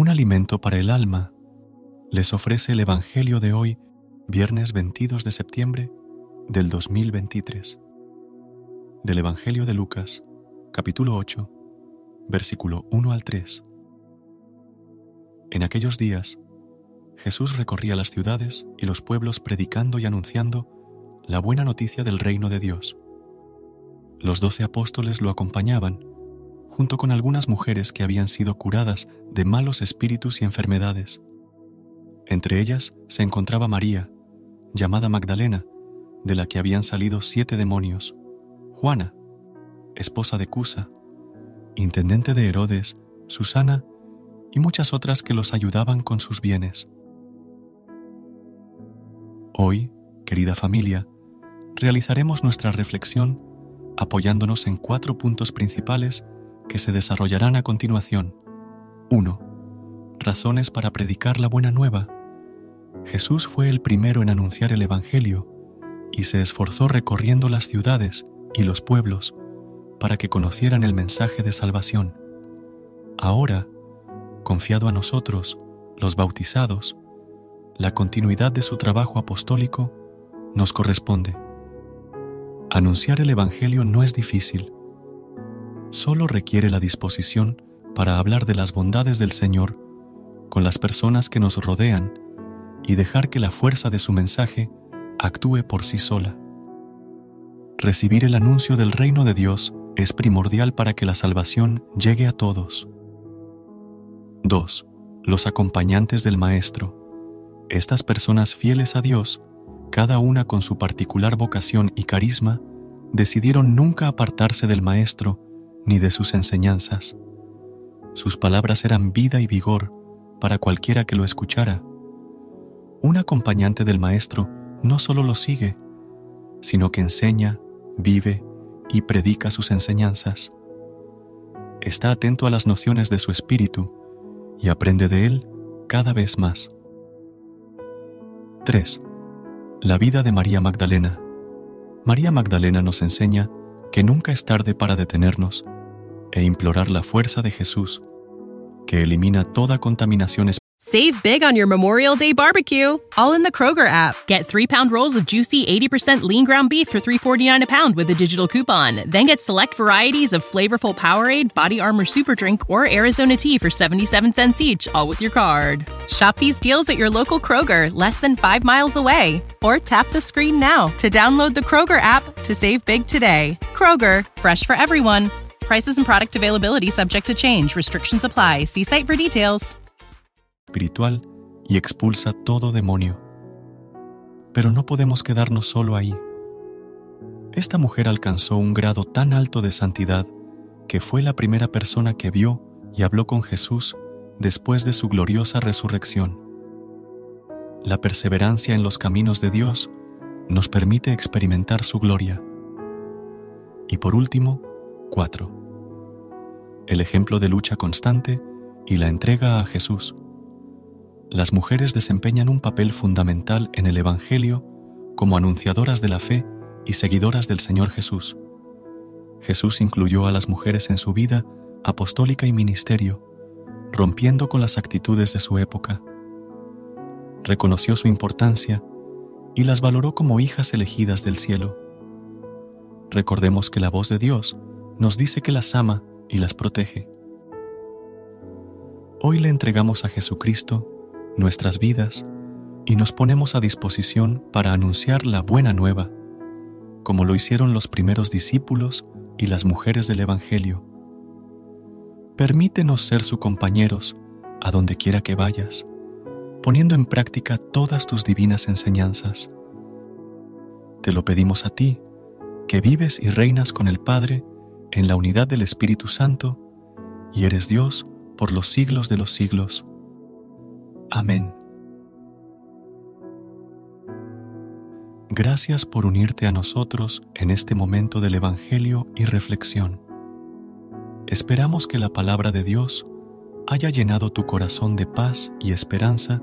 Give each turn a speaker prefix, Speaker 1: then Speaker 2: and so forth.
Speaker 1: Un alimento para el alma les ofrece el Evangelio de hoy, viernes 22 de septiembre del 2023. Del Evangelio de Lucas, capítulo 8, versículo 1 al 3. En aquellos días, Jesús recorría las ciudades y los pueblos predicando y anunciando la buena noticia del reino de Dios. Los doce apóstoles lo acompañaban, junto con algunas mujeres que habían sido curadas de malos espíritus y enfermedades. Entre ellas se encontraba María, llamada Magdalena, de la que habían salido siete demonios, Juana, esposa de Cusa, intendente de Herodes, Susana y muchas otras que los ayudaban con sus bienes. Hoy, querida familia, realizaremos nuestra reflexión apoyándonos en cuatro puntos principales que se desarrollarán a continuación. 1. Razones para predicar la buena nueva. Jesús fue el primero en anunciar el Evangelio y se esforzó recorriendo las ciudades y los pueblos para que conocieran el mensaje de salvación. Ahora, confiado a nosotros, los bautizados, la continuidad de su trabajo apostólico nos corresponde. Anunciar el Evangelio no es difícil, solo requiere la disposición para hablar de las bondades del Señor con las personas que nos rodean y dejar que la fuerza de su mensaje actúe por sí sola. Recibir el anuncio del reino de Dios es primordial para que la salvación llegue a todos. 2. Los acompañantes del Maestro. Estas personas fieles a Dios, cada una con su particular vocación y carisma, decidieron nunca apartarse del Maestro ni de sus enseñanzas. Sus palabras eran vida y vigor para cualquiera que lo escuchara. Un acompañante del Maestro no solo lo sigue, sino que enseña, vive y predica sus enseñanzas. Está atento a las nociones de su espíritu y aprende de él cada vez más. 3. La vida de María Magdalena. María Magdalena nos enseña que nunca es tarde para detenernos e implorar la fuerza de Jesús, que elimina toda contaminación
Speaker 2: Save big on your Memorial Day barbecue, all in the Kroger app. Get three pound rolls of juicy 80% lean ground beef for $3.49 a pound with a digital coupon. Then get select varieties of flavorful Powerade, Body Armor Super Drink, or Arizona tea for 77 cents each, all with your card. Shop these deals at your local Kroger, less than five miles away. Or tap the screen now to download the Kroger app to save big today. Kroger, fresh for everyone. Prices and product availability subject to change. Restrictions apply. See site for details.
Speaker 1: espiritual y expulsa todo demonio. Pero no podemos quedarnos solo ahí. Esta mujer alcanzó un grado tan alto de santidad que fue la primera persona que vio y habló con Jesús después de su gloriosa resurrección. La perseverancia en los caminos de Dios nos permite experimentar su gloria. Y por último, 4. El ejemplo de lucha constante y la entrega a Jesús las mujeres desempeñan un papel fundamental en el Evangelio como anunciadoras de la fe y seguidoras del Señor Jesús. Jesús incluyó a las mujeres en su vida apostólica y ministerio, rompiendo con las actitudes de su época. Reconoció su importancia y las valoró como hijas elegidas del cielo. Recordemos que la voz de Dios nos dice que las ama y las protege. Hoy le entregamos a Jesucristo nuestras vidas y nos ponemos a disposición para anunciar la buena nueva, como lo hicieron los primeros discípulos y las mujeres del Evangelio. Permítenos ser sus compañeros a donde quiera que vayas, poniendo en práctica todas tus divinas enseñanzas. Te lo pedimos a ti, que vives y reinas con el Padre en la unidad del Espíritu Santo, y eres Dios por los siglos de los siglos. Amén. Gracias por unirte a nosotros en este momento del Evangelio y reflexión. Esperamos que la palabra de Dios haya llenado tu corazón de paz y esperanza